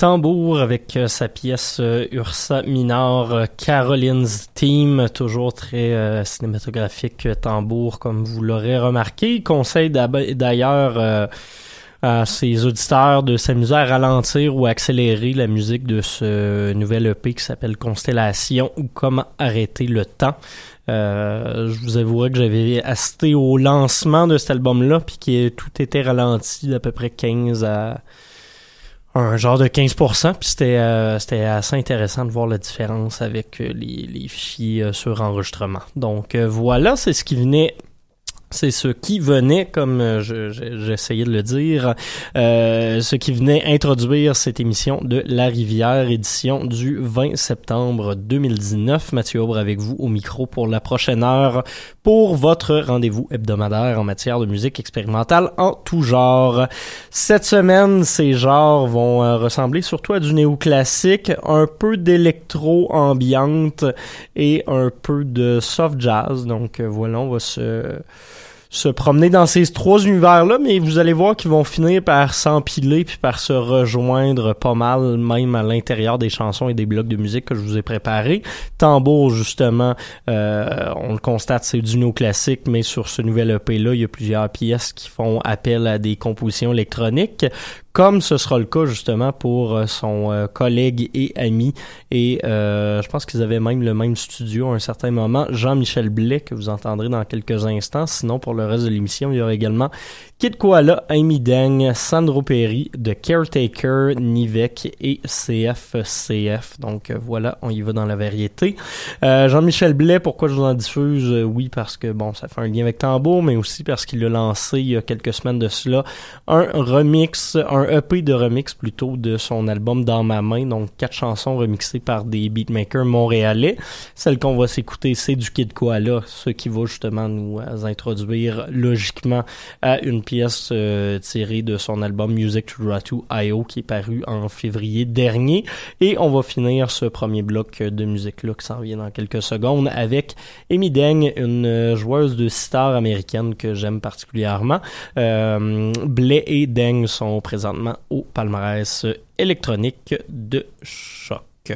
Tambour avec euh, sa pièce euh, Ursa Minor, euh, Caroline's Team, toujours très cinématographique Tambour comme vous l'aurez remarqué. Conseil d'ailleurs à ses auditeurs de s'amuser à ralentir ou accélérer la musique de ce nouvel EP qui s'appelle Constellation ou Comment arrêter le temps. je vous avouerai que j'avais assisté au lancement de cet album-là, puis que tout était ralenti d'à peu près 15 à un genre de 15%, puis c'était euh, c'était assez intéressant de voir la différence avec euh, les, les fichiers euh, sur enregistrement. Donc voilà, c'est ce qui venait c'est ce qui venait, comme euh, j'essayais de le dire, euh, ce qui venait introduire cette émission de La Rivière, édition du 20 septembre 2019. Mathieu Aubre avec vous au micro pour la prochaine heure pour votre rendez-vous hebdomadaire en matière de musique expérimentale en tout genre. Cette semaine, ces genres vont euh, ressembler surtout à du néoclassique, un peu d'électro ambiante et un peu de soft jazz. Donc voilà, on va se se promener dans ces trois univers-là, mais vous allez voir qu'ils vont finir par s'empiler puis par se rejoindre pas mal, même à l'intérieur des chansons et des blocs de musique que je vous ai préparés. Tambour, justement, euh, on le constate, c'est du néo-classique, mais sur ce nouvel EP-là, il y a plusieurs pièces qui font appel à des compositions électroniques comme ce sera le cas justement pour euh, son euh, collègue et ami. Et euh, je pense qu'ils avaient même le même studio à un certain moment, Jean-Michel Blais, que vous entendrez dans quelques instants. Sinon, pour le reste de l'émission, il y aura également Kid Koala, Amy Deng, Sandro Perry, The Caretaker, Nivek et CFCF. Donc voilà, on y va dans la variété. Jean-Michel Blais, pourquoi je vous en diffuse? Oui, parce que bon, ça fait un lien avec Tambour, mais aussi parce qu'il a lancé il y a quelques semaines de cela un remix, un EP de remix plutôt de son album Dans ma main, donc quatre chansons remixées par des beatmakers montréalais. Celle qu'on va s'écouter, c'est du Kid Koala, ce qui va justement nous euh, introduire logiquement à une pièce euh, tirée de son album Music to Ratu IO qui est paru en février dernier. Et on va finir ce premier bloc de musique-là qui s'en vient dans quelques secondes avec Amy Deng, une euh, joueuse de sitar américaine que j'aime particulièrement. Euh, Blais et Deng sont présents au palmarès électronique de choc.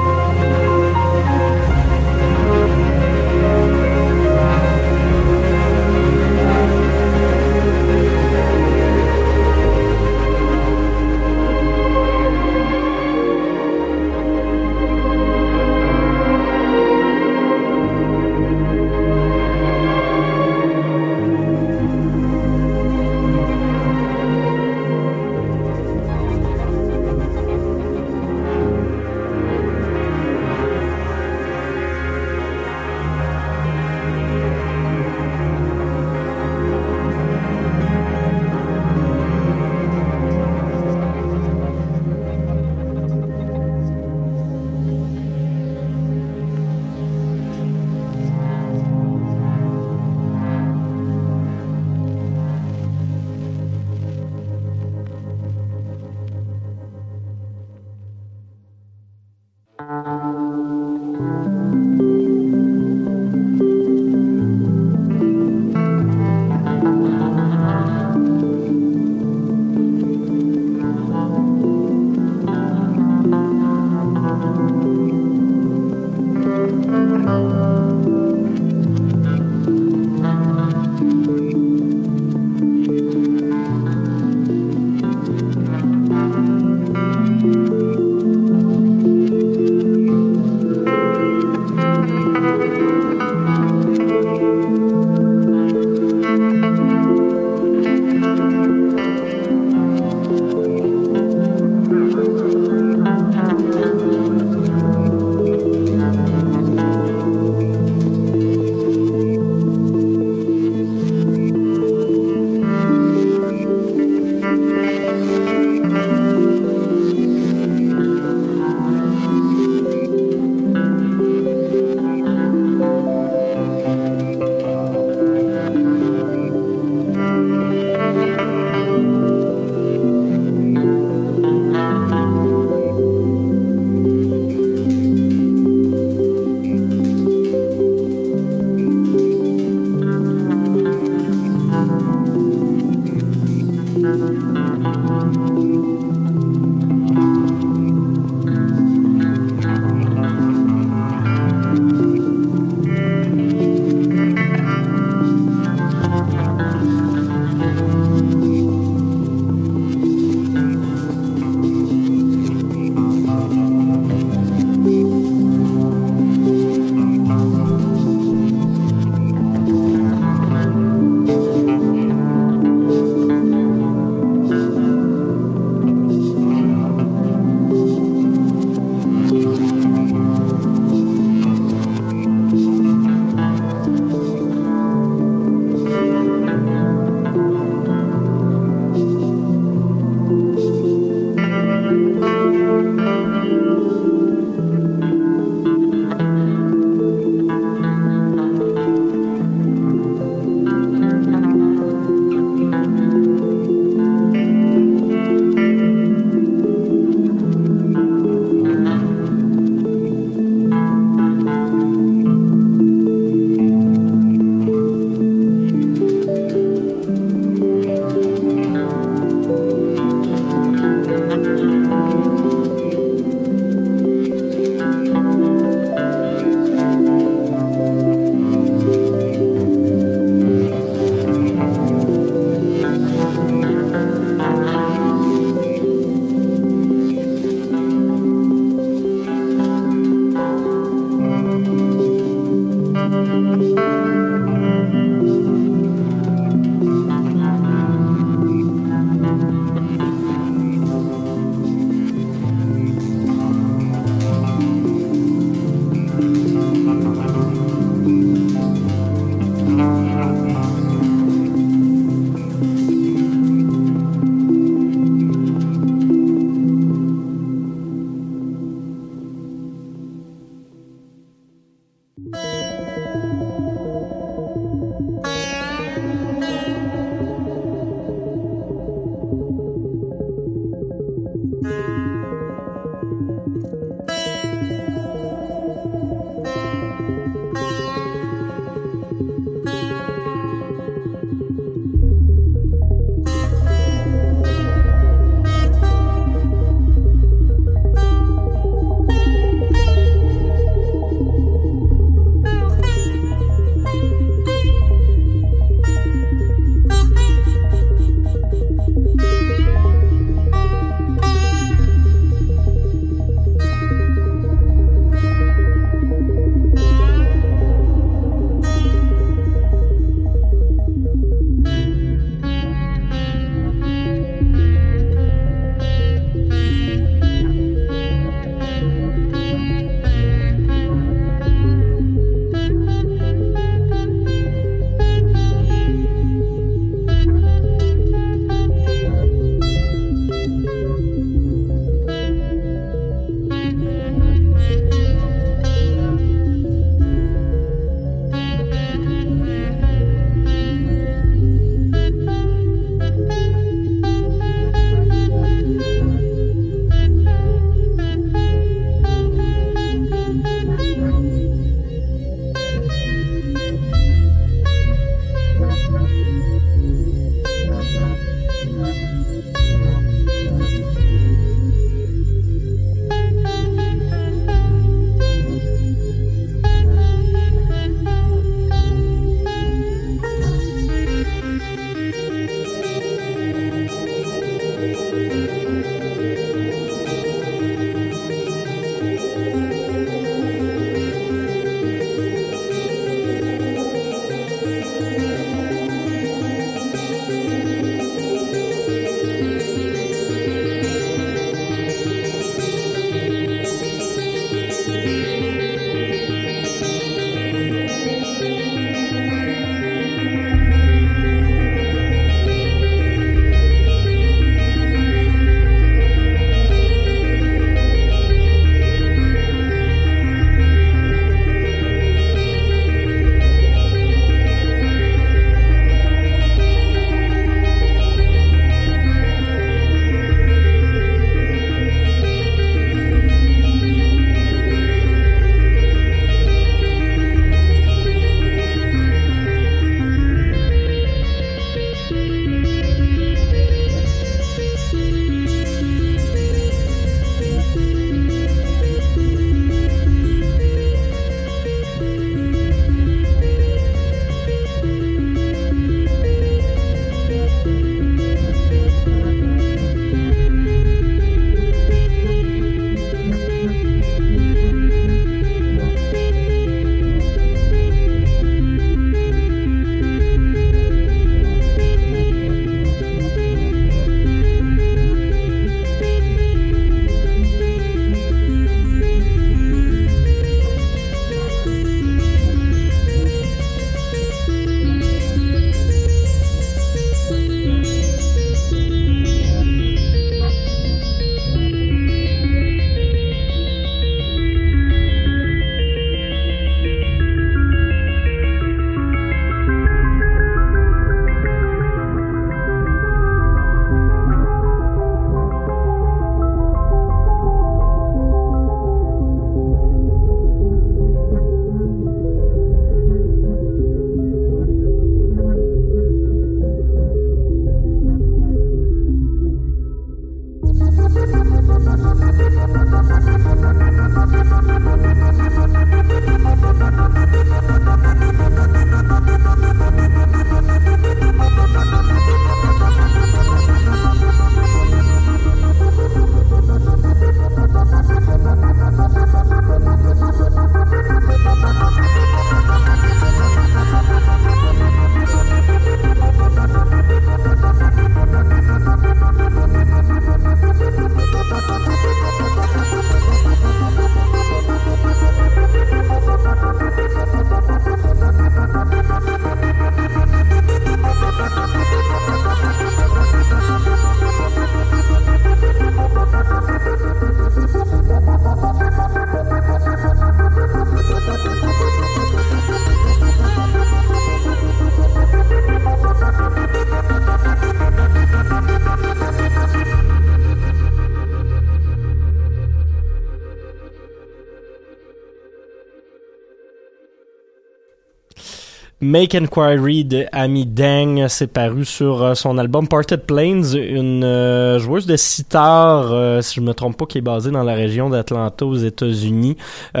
Make Inquiry de Amy Dang, c'est paru sur euh, son album Parted Plains, une euh, joueuse de sitar, euh, si je me trompe pas, qui est basée dans la région d'Atlanta aux États-Unis, qui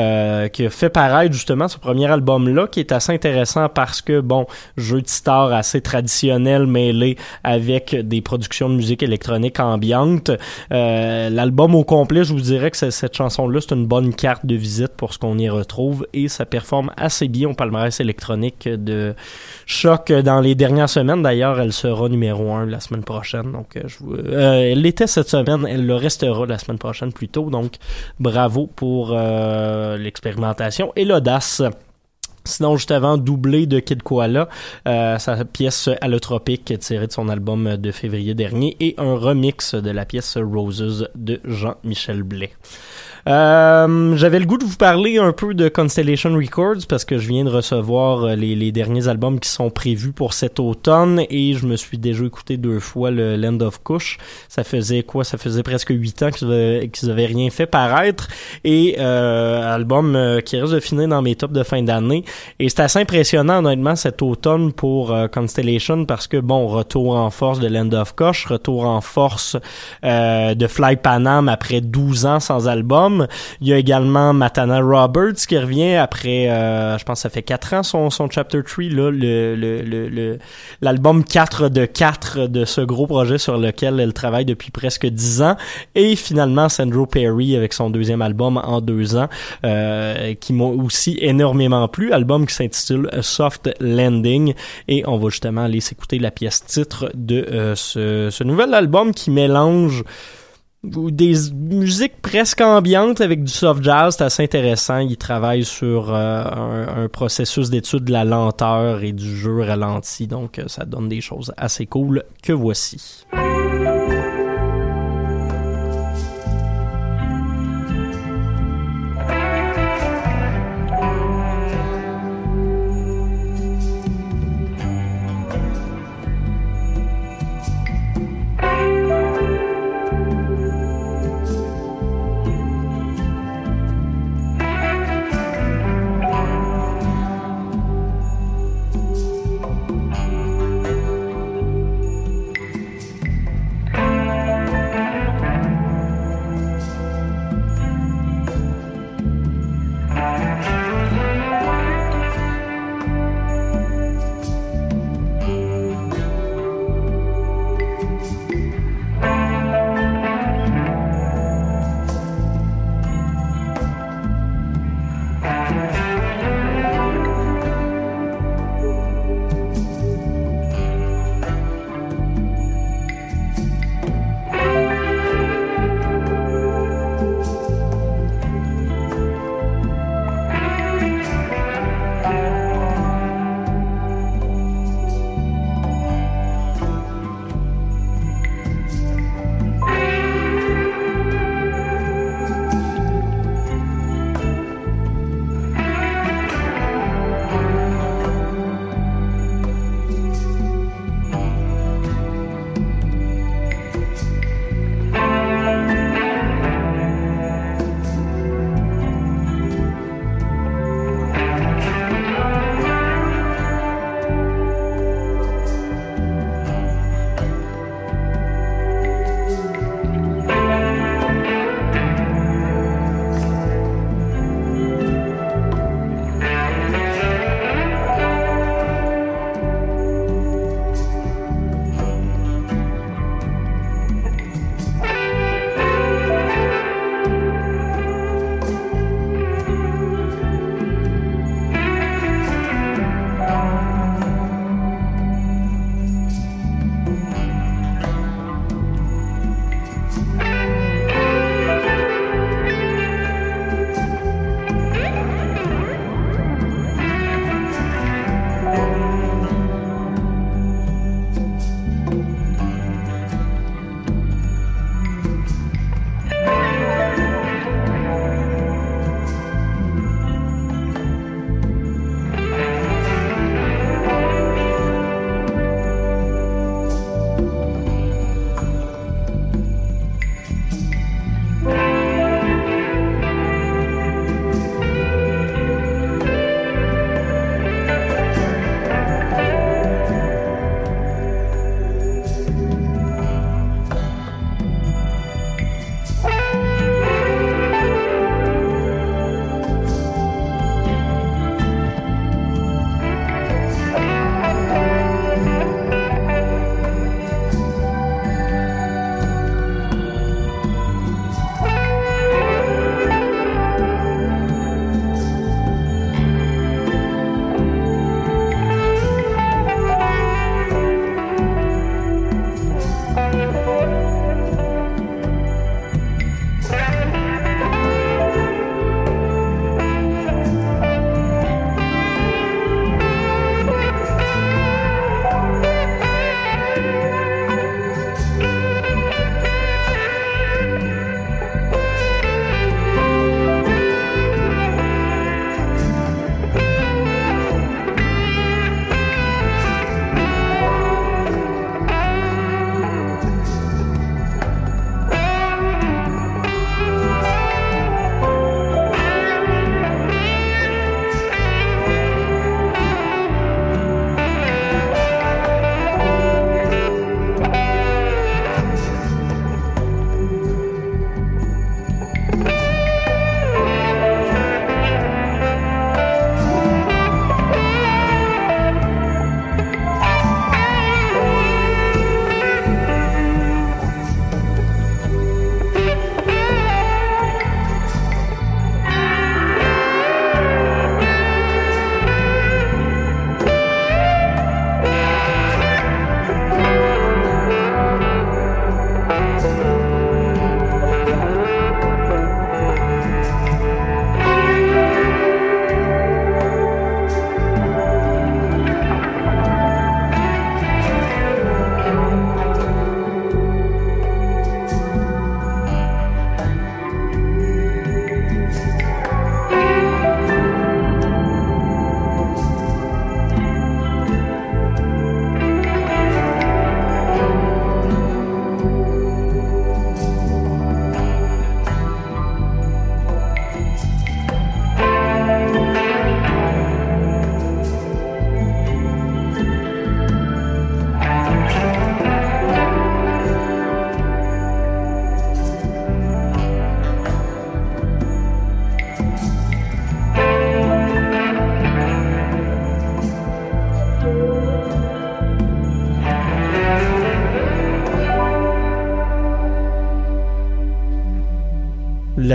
a fait paraître justement ce premier album-là, qui est assez intéressant parce que, bon, jeu de sitar assez traditionnel mêlé avec des productions de musique électronique ambiante. L'album au complet, je vous dirais que cette chanson-là, c'est une bonne carte de visite pour ce qu'on y retrouve et ça performe assez bien au palmarès électronique de choc dans les dernières semaines. D'ailleurs, elle sera numéro 1 la semaine prochaine. Donc, euh, je euh, elle l'était cette semaine, elle le restera la semaine prochaine plus tôt. Donc, bravo pour euh, l'expérimentation et l'audace. Sinon, juste avant, doublé de Kid Koala, sa pièce Allotropique tirée de son album de février dernier et un remix de la pièce Roses de Jean-Michel Blais. Euh, J'avais le goût de vous parler un peu de Constellation Records parce que je viens de recevoir euh, les, les, derniers albums qui sont prévus pour cet automne et je me suis déjà écouté deux fois le Land of Kush. Ça faisait quoi? Ça faisait presque huit ans qu'ils avaient, avaient rien fait paraître et euh, album euh, qui risque de finir dans mes tops de fin d'année. Et c'est assez impressionnant honnêtement cet automne pour Constellation parce que bon retour en force de Land of Kush, retour en force de Fly Panam après 12 ans sans album il y a également Matana Roberts qui revient après, euh, je pense que ça fait 4 ans son, son Chapter 3, là, le, le, l'album 4 de 4 de ce gros projet sur lequel elle travaille depuis presque 10 ans. Et finalement, Sandro Perry avec son deuxième album en deux ans, euh, qui m'a aussi énormément plu. Album qui s'intitule Soft Landing. Et on va justement aller s'écouter la pièce titre de euh, ce, ce nouvel album qui mélange ou des musiques presque ambiantes avec du soft jazz, c'est assez intéressant. Il travaille sur euh, un, un, processus d'étude de la lenteur et du jeu ralenti, donc euh, ça donne des choses assez cool que voici.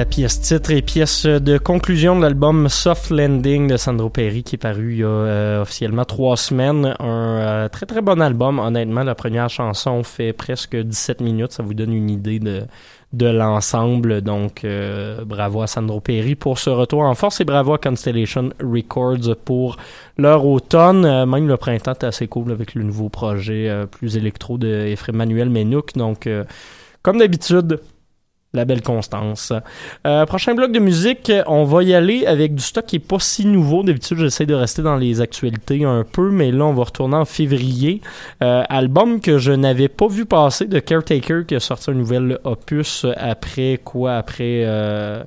Pièce titre et pièce de conclusion de l'album Soft Landing de Sandro Perry qui est paru il y a euh, officiellement trois semaines. Un euh, très très bon album. Honnêtement, la première chanson fait presque 17 minutes. Ça vous donne une idée de, de l'ensemble. Donc, euh, bravo à Sandro Perry pour ce retour en force et bravo à Constellation Records pour leur automne. même le printemps est assez cool avec le nouveau projet plus électro de Ephraim Manuel Menouk. Donc, comme d'habitude, la belle Constance. Euh, prochain bloc de musique, on va y aller avec du stock qui est pas si nouveau. D'habitude, j'essaie de rester dans les actualités un peu, mais là, on va retourner en février. Euh, album que je n'avais pas vu passer de Caretaker qui a sorti un nouvel opus après quoi? Après euh,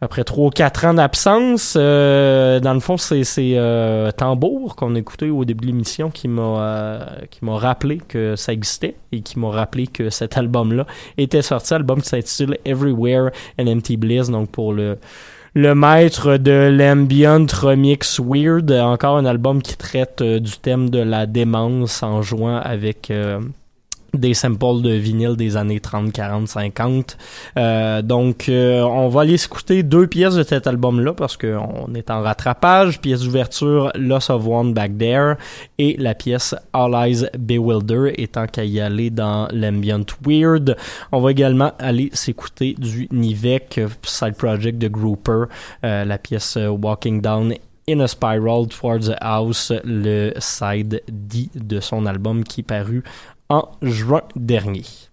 après trois ou quatre ans d'absence. Euh, dans le fond, c'est euh, Tambour qu'on a écouté au début de l'émission qui m'a euh, rappelé que ça existait et qui m'a rappelé que cet album-là était sorti. Album qui s'intitule Everywhere and Empty Bliss, donc pour le le maître de l'ambient remix weird, encore un album qui traite du thème de la démence en jouant avec des samples de vinyle des années 30, 40, 50. donc, euh, on va aller écouter deux pièces de cet album-là parce qu'on est en rattrapage. Pièce d'ouverture, Loss of One Back There et la pièce All Eyes Bewilder étant qu'à y aller dans l'ambient weird. On va également aller s'écouter du Nivek side project de Grouper, euh, la pièce Walking Down In a Spiral Towards the House, le side D de son album qui est paru en juin dernier.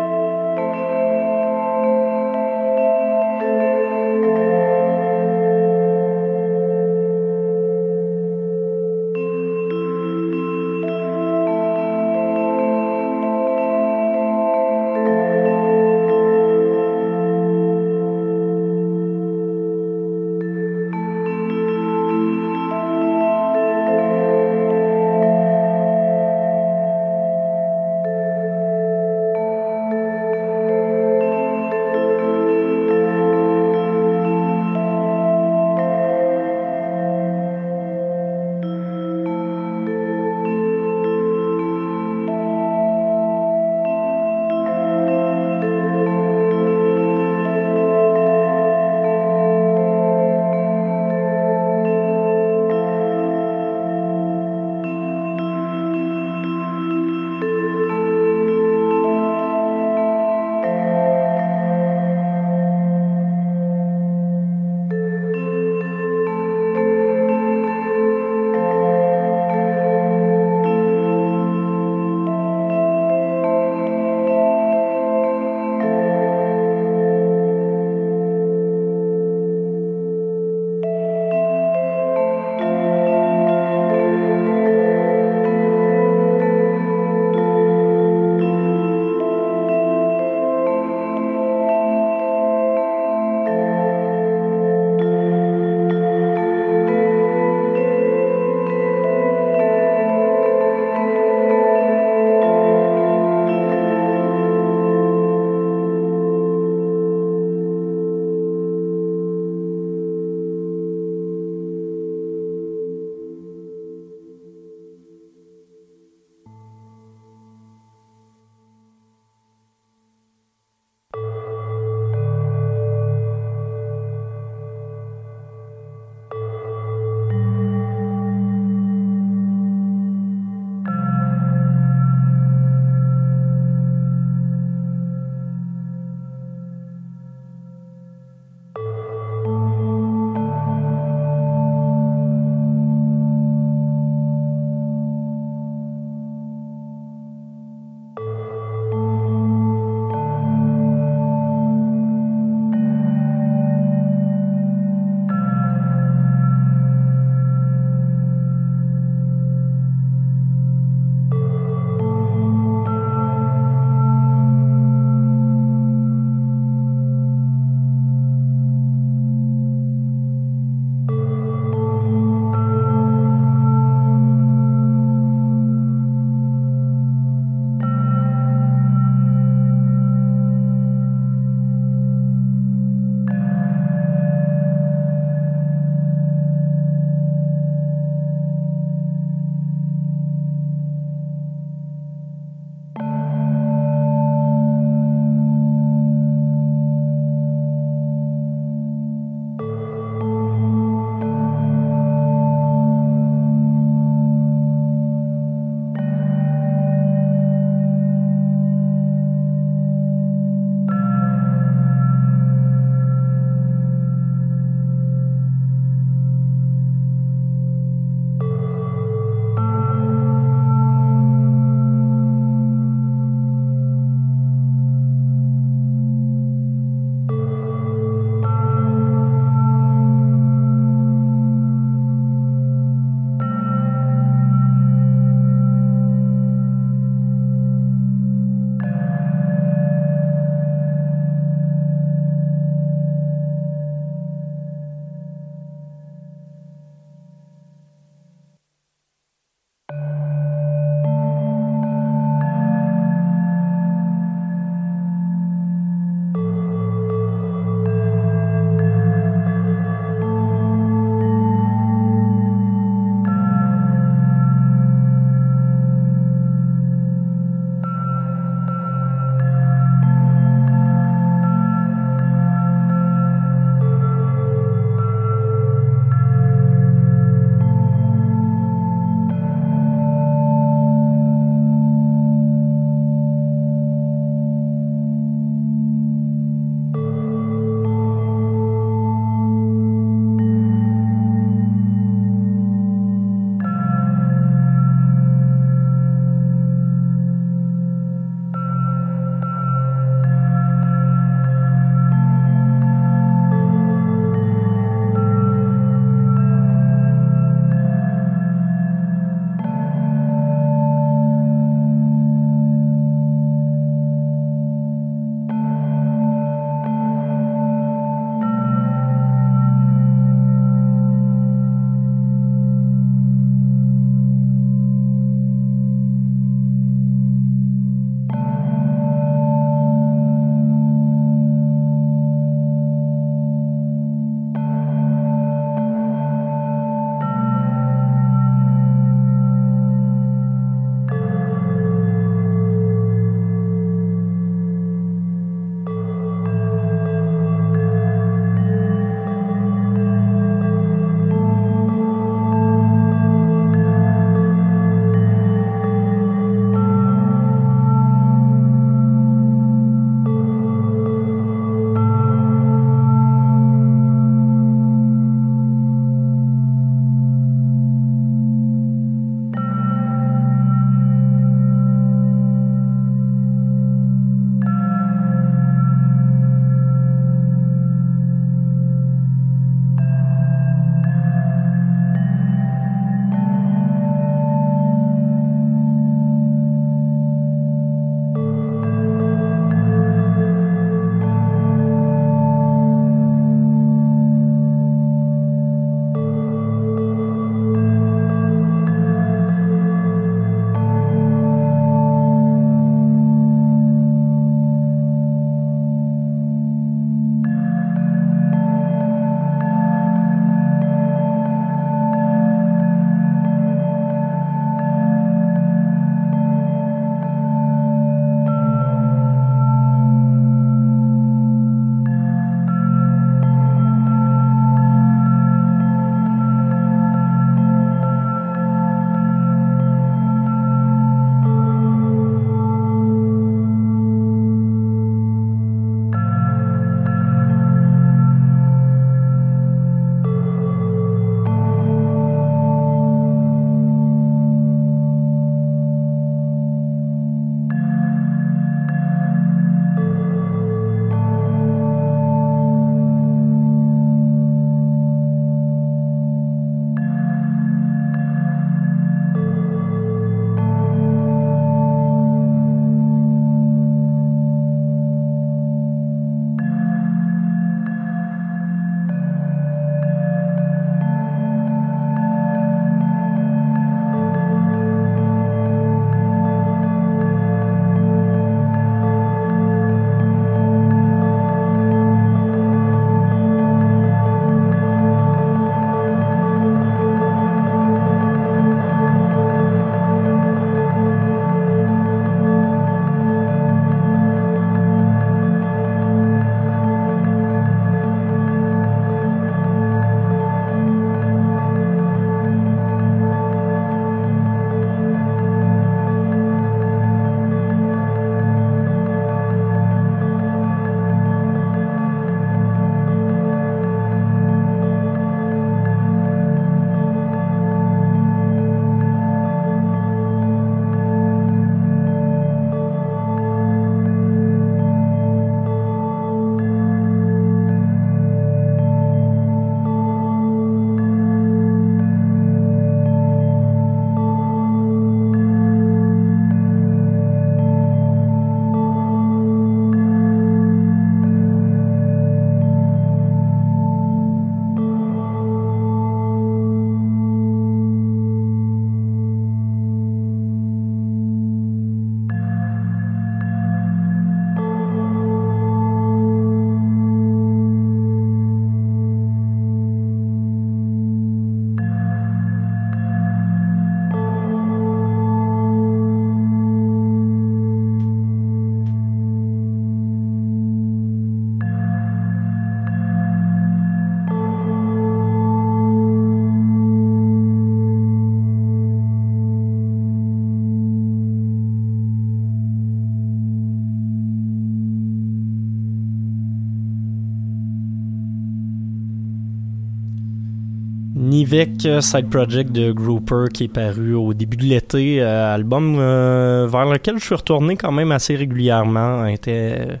Nivek Side Project de Grouper qui est paru au début de l'été, euh, album euh, vers lequel je suis retourné quand même assez régulièrement. C'était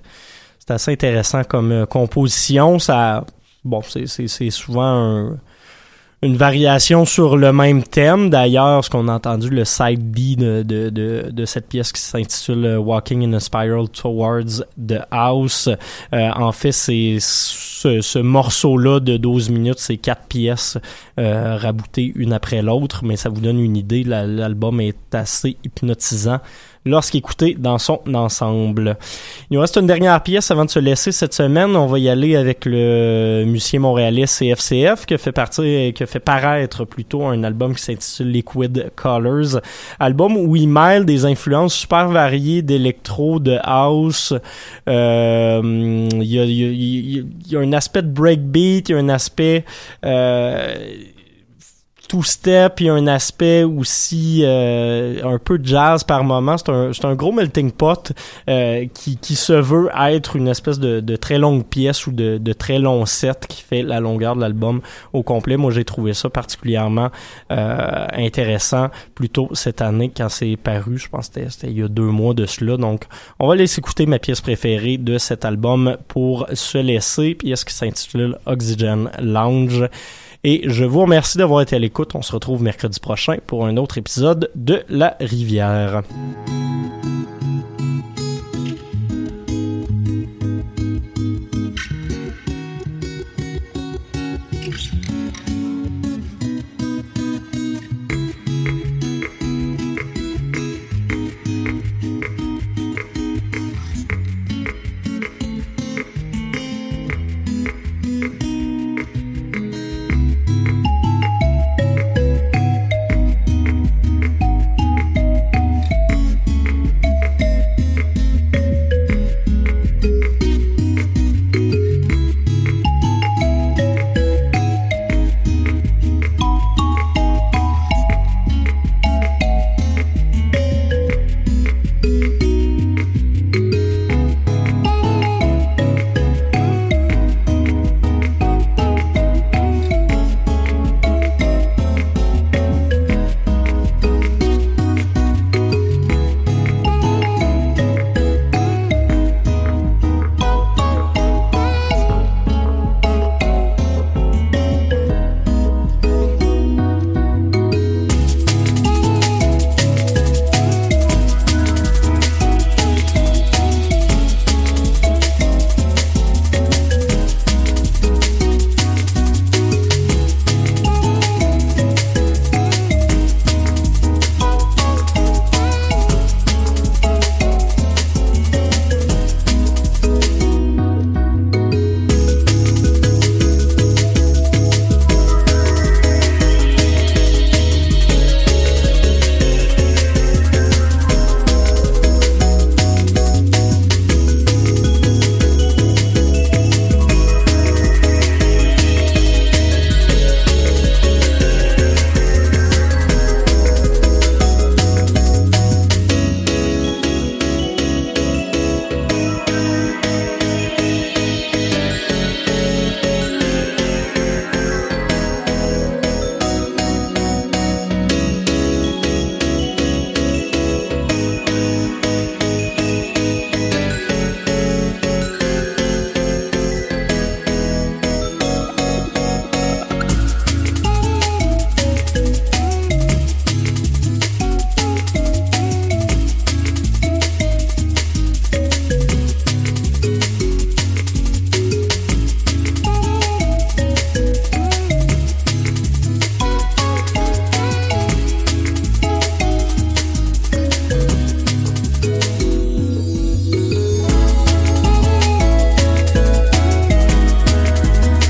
assez intéressant comme euh, composition. Ça, bon, c'est souvent un une variation sur le même thème. D'ailleurs, ce qu'on a entendu, le side B de, de, de, de cette pièce qui s'intitule euh, Walking in a Spiral Towards the House. Euh, en fait, c'est ce, ce morceau-là de 12 minutes, c'est quatre pièces euh, raboutées une après l'autre, mais ça vous donne une idée. L'album est assez hypnotisant lorsqu'écouté dans son ensemble. Il nous reste une dernière pièce avant de se laisser cette semaine. On va y aller avec le musicien montréalais CFCF qui fait partie, qui fait paraître plutôt un album qui s'intitule Liquid Colors. Album où il mêle des influences super variées d'électro, de house. Euh, il, y a, il, y a, un aspect de breakbeat, il y a un aspect euh, two-step, il y a un aspect aussi euh, un peu jazz par moment. C'est un, un, gros melting pot euh, qui, qui, se veut être une espèce de, de très longue pièce ou de, de, très long set qui fait la longueur de l'album au complet. Moi, j'ai trouvé ça particulièrement euh, intéressant plutôt cette année quand c'est paru. Je pense que c'était il y a deux mois de cela. Donc, on va laisser écouter ma pièce préférée de cet album pour se laisser, pièce qui s'intitule Oxygen Lounge. Et je vous remercie d'avoir été à l'écoute. On se retrouve mercredi prochain pour un autre épisode de La Rivière.